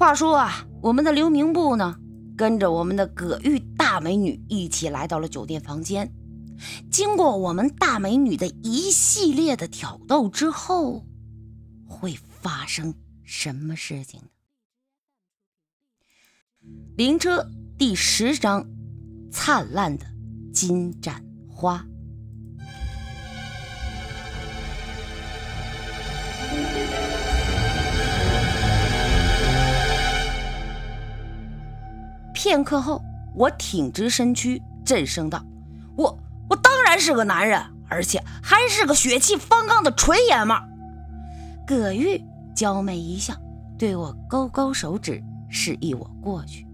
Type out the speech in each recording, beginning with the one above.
话说啊，我们的刘明部呢，跟着我们的葛玉大美女一起来到了酒店房间。经过我们大美女的一系列的挑逗之后，会发生什么事情呢？灵车第十章：灿烂的金盏花。片刻后，我挺直身躯，震声道：“我我当然是个男人，而且还是个血气方刚的纯爷们。”葛玉娇媚一笑，对我勾勾手指，示意我过去。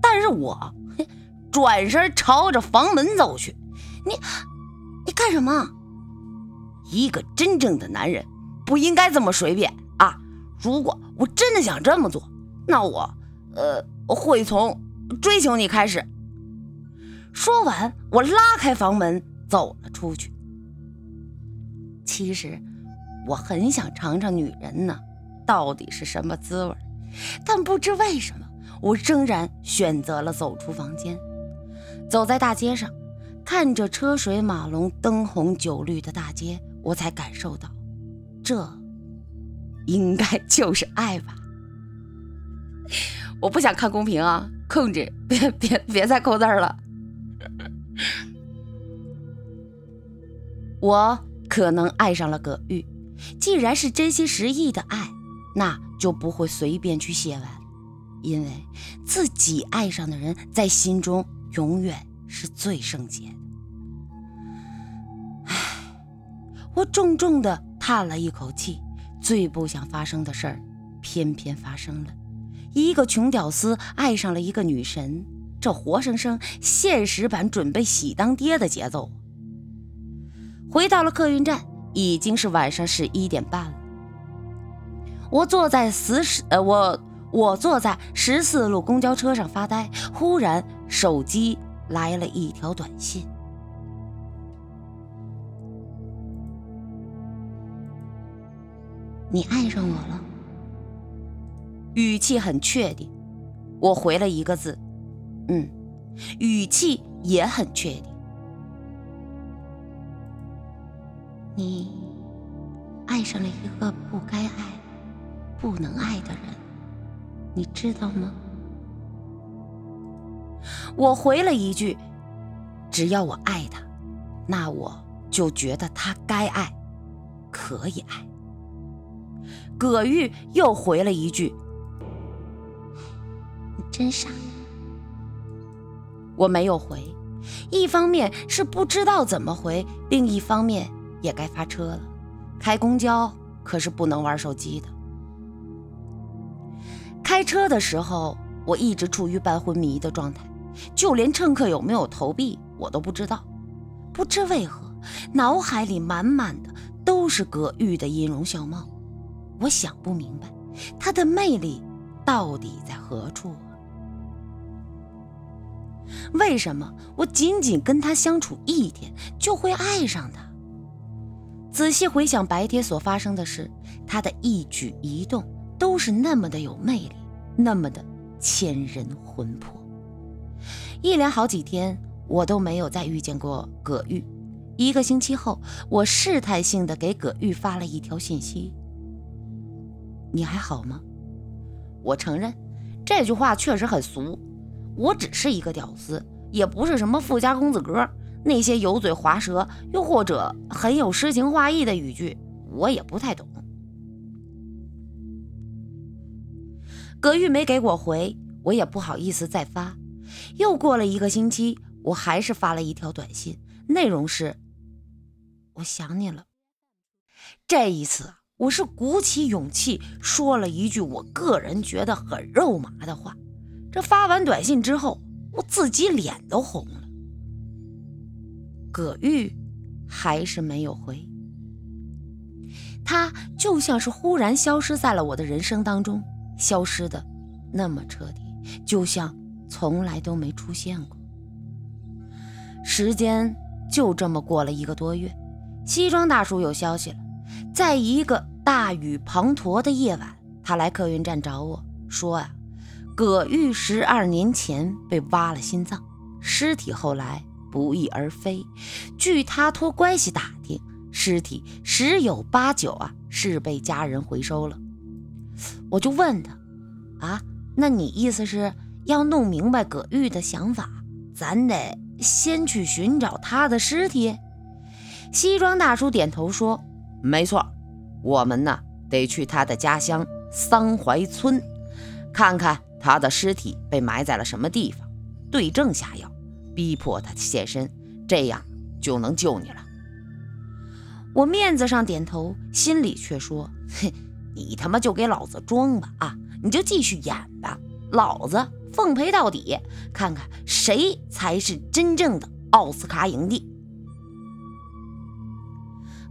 但是我 转身朝着房门走去。你你干什么？一个真正的男人不应该这么随便啊！如果我真的想这么做，那我呃会从。追求你开始。说完，我拉开房门走了出去。其实我很想尝尝女人呢到底是什么滋味，但不知为什么，我仍然选择了走出房间。走在大街上，看着车水马龙、灯红酒绿的大街，我才感受到，这应该就是爱吧。我不想看公屏啊。控制，别别别再扣字了。我可能爱上了葛玉，既然是真心实意的爱，那就不会随便去写完，因为自己爱上的人在心中永远是最圣洁的。唉，我重重的叹了一口气，最不想发生的事儿，偏偏发生了。一个穷屌丝爱上了一个女神，这活生生现实版准备喜当爹的节奏。回到了客运站，已经是晚上十一点半了。我坐在十四呃，我我坐在十四路公交车上发呆，忽然手机来了一条短信：“你爱上我了。”语气很确定，我回了一个字：“嗯。”语气也很确定。你爱上了一个不该爱、不能爱的人，你知道吗？我回了一句：“只要我爱他，那我就觉得他该爱，可以爱。”葛玉又回了一句。真傻，我没有回，一方面是不知道怎么回，另一方面也该发车了。开公交可是不能玩手机的。开车的时候，我一直处于半昏迷的状态，就连乘客有没有投币我都不知道。不知为何，脑海里满满的都是葛玉的音容笑貌，我想不明白，他的魅力到底在何处。为什么我仅仅跟他相处一天就会爱上他？仔细回想白天所发生的事，他的一举一动都是那么的有魅力，那么的牵人魂魄。一连好几天，我都没有再遇见过葛玉。一个星期后，我试探性的给葛玉发了一条信息：“你还好吗？”我承认，这句话确实很俗。我只是一个屌丝，也不是什么富家公子哥。那些油嘴滑舌，又或者很有诗情画意的语句，我也不太懂。葛玉没给我回，我也不好意思再发。又过了一个星期，我还是发了一条短信，内容是：“我想你了。”这一次，我是鼓起勇气说了一句我个人觉得很肉麻的话。这发完短信之后，我自己脸都红了。葛玉还是没有回，他就像是忽然消失在了我的人生当中，消失的那么彻底，就像从来都没出现过。时间就这么过了一个多月，西装大叔有消息了，在一个大雨滂沱的夜晚，他来客运站找我。说啊，葛玉十二年前被挖了心脏，尸体后来不翼而飞。据他托关系打听，尸体十有八九啊是被家人回收了。我就问他，啊，那你意思是要弄明白葛玉的想法，咱得先去寻找他的尸体？西装大叔点头说：“没错，我们呢得去他的家乡桑槐村，看看他的尸体被埋在了什么地方，对症下药，逼迫他现身，这样就能救你了。”我面子上点头，心里却说：“哼，你他妈就给老子装吧啊！你就继续演吧，老子奉陪到底，看看谁才是真正的奥斯卡影帝。”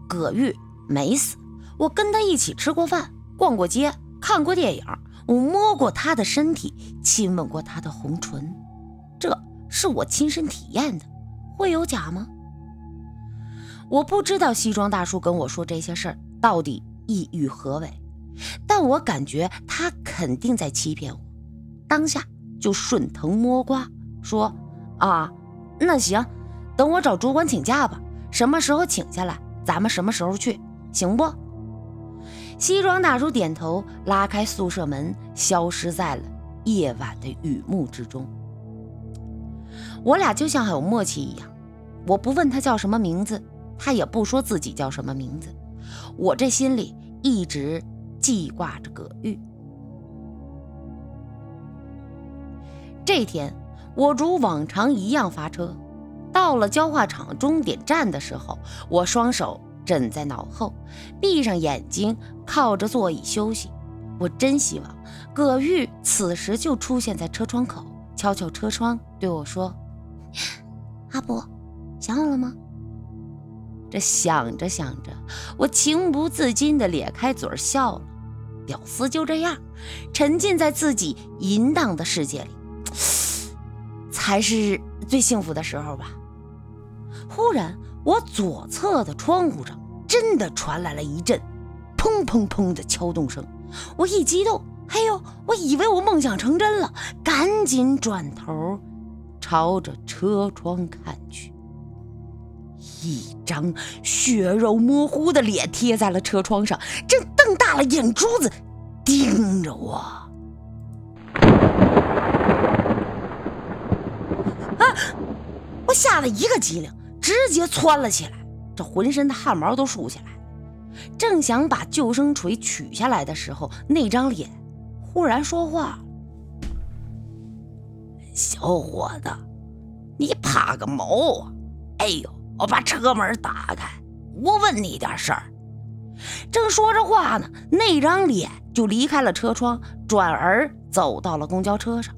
葛玉没死，我跟他一起吃过饭，逛过街，看过电影，我摸过他的身体，亲吻过他的红唇，这是我亲身体验的，会有假吗？我不知道西装大叔跟我说这些事儿到底意欲何为，但我感觉他肯定在欺骗我，当下就顺藤摸瓜说：“啊，那行，等我找主管请假吧，什么时候请下来？”咱们什么时候去？行不？西装大叔点头，拉开宿舍门，消失在了夜晚的雨幕之中。我俩就像很有默契一样，我不问他叫什么名字，他也不说自己叫什么名字。我这心里一直记挂着葛玉。这天，我如往常一样发车。到了焦化厂终点站的时候，我双手枕在脑后，闭上眼睛，靠着座椅休息。我真希望葛玉此时就出现在车窗口，敲敲车窗，对我说：“阿伯，想我了吗？”这想着想着，我情不自禁地咧开嘴笑了。屌丝就这样，沉浸在自己淫荡的世界里，才是最幸福的时候吧。忽然，我左侧的窗户上真的传来了一阵砰砰砰的敲动声。我一激动，哎呦，我以为我梦想成真了，赶紧转头朝着车窗看去。一张血肉模糊的脸贴在了车窗上，正瞪大了眼珠子盯着我。啊！我吓了一个激灵。直接窜了起来，这浑身的汗毛都竖起来正想把救生锤取下来的时候，那张脸忽然说话：“小伙子，你怕个毛啊！哎呦，我把车门打开，我问你点事儿。”正说着话呢，那张脸就离开了车窗，转而走到了公交车上。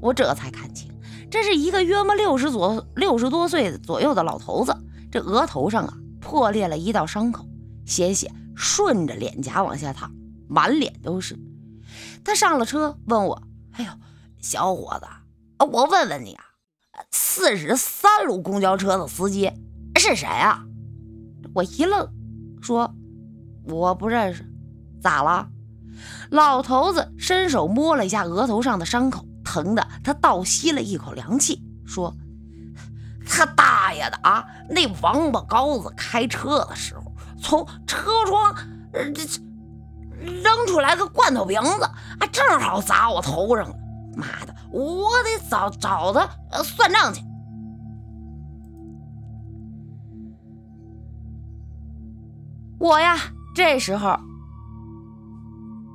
我这才看清。这是一个约莫六十左六十多岁左右的老头子，这额头上啊破裂了一道伤口，鲜血顺着脸颊往下淌，满脸都是。他上了车，问我：“哎呦，小伙子，我问问你啊，四十三路公交车的司机是谁啊？”我一愣，说：“我不认识。”咋了？老头子伸手摸了一下额头上的伤口。疼的，他倒吸了一口凉气，说：“他大爷的啊！那王八羔子开车的时候，从车窗这扔出来个罐头瓶子，啊，正好砸我头上了。妈的，我得找找他算账去。”我呀，这时候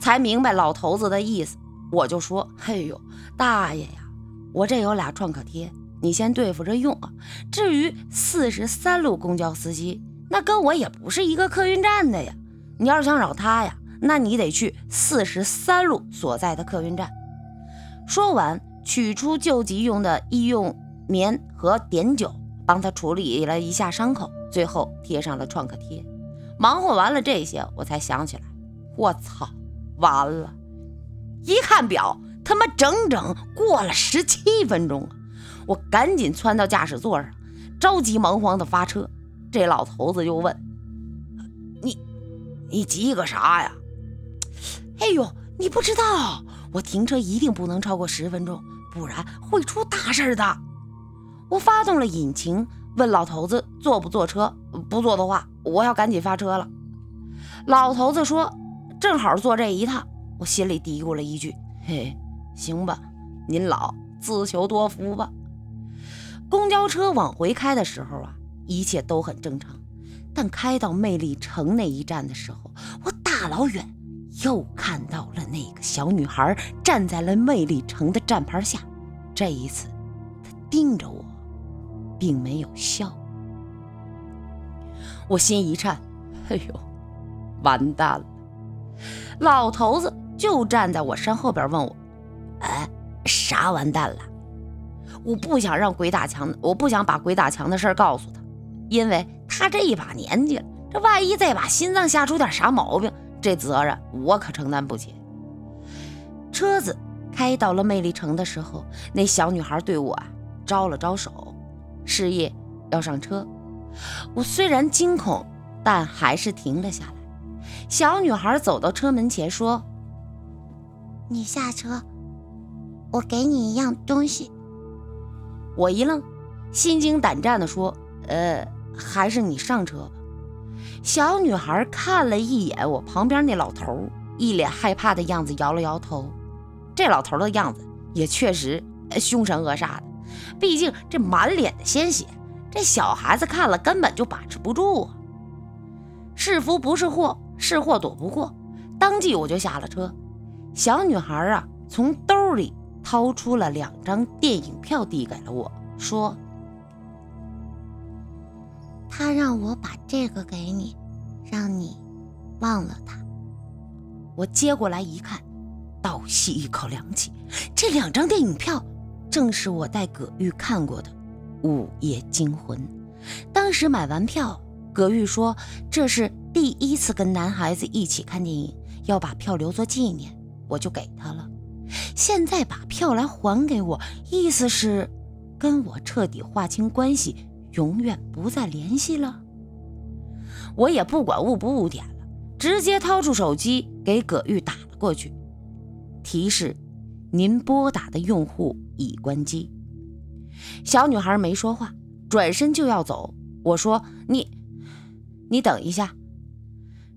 才明白老头子的意思。我就说：“嘿呦，大爷呀，我这有俩创可贴，你先对付着用啊。至于四十三路公交司机，那跟我也不是一个客运站的呀。你要是想找他呀，那你得去四十三路所在的客运站。”说完，取出救急用的医用棉和碘酒，帮他处理了一下伤口，最后贴上了创可贴。忙活完了这些，我才想起来，我操，完了！一看表，他妈整整过了十七分钟啊！我赶紧窜到驾驶座上，着急忙慌的发车。这老头子就问：“你，你急个啥呀？”哎呦，你不知道，我停车一定不能超过十分钟，不然会出大事的。我发动了引擎，问老头子坐不坐车？不坐的话，我要赶紧发车了。老头子说：“正好坐这一趟。”我心里嘀咕了一句：“嘿，行吧，您老自求多福吧。”公交车往回开的时候啊，一切都很正常。但开到魅力城那一站的时候，我大老远又看到了那个小女孩站在了魅力城的站牌下。这一次，她盯着我，并没有笑。我心一颤，哎呦，完蛋了！老头子就站在我身后边，问我：“哎，啥完蛋了？”我不想让鬼打墙，我不想把鬼打墙的事告诉他，因为他这一把年纪了，这万一再把心脏吓出点啥毛病，这责任我可承担不起。车子开到了魅力城的时候，那小女孩对我招了招手，示意要上车。我虽然惊恐，但还是停了下来。小女孩走到车门前说：“你下车，我给你一样东西。”我一愣，心惊胆战地说：“呃，还是你上车吧。”小女孩看了一眼我旁边那老头，一脸害怕的样子，摇了摇头。这老头的样子也确实凶神恶煞的，毕竟这满脸的鲜血，这小孩子看了根本就把持不住啊。是福不是祸，是祸躲不过，当即我就下了车。小女孩啊，从兜里。掏出了两张电影票，递给了我，说：“他让我把这个给你，让你忘了他。”我接过来一看，倒吸一口凉气。这两张电影票正是我带葛玉看过的《午夜惊魂》。当时买完票，葛玉说这是第一次跟男孩子一起看电影，要把票留作纪念，我就给他了。现在把票来还给我，意思是跟我彻底划清关系，永远不再联系了。我也不管误不误点了，直接掏出手机给葛玉打了过去。提示：您拨打的用户已关机。小女孩没说话，转身就要走。我说：“你，你等一下。”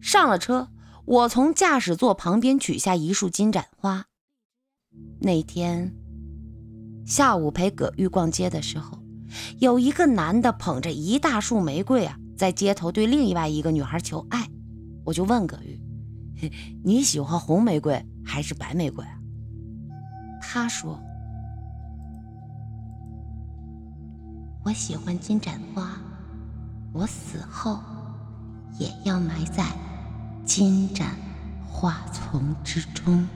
上了车，我从驾驶座旁边取下一束金盏花。那天下午陪葛玉逛街的时候，有一个男的捧着一大束玫瑰啊，在街头对另外一个女孩求爱。我就问葛玉：“ 你喜欢红玫瑰还是白玫瑰啊？”他说：“我喜欢金盏花，我死后也要埋在金盏花丛之中。”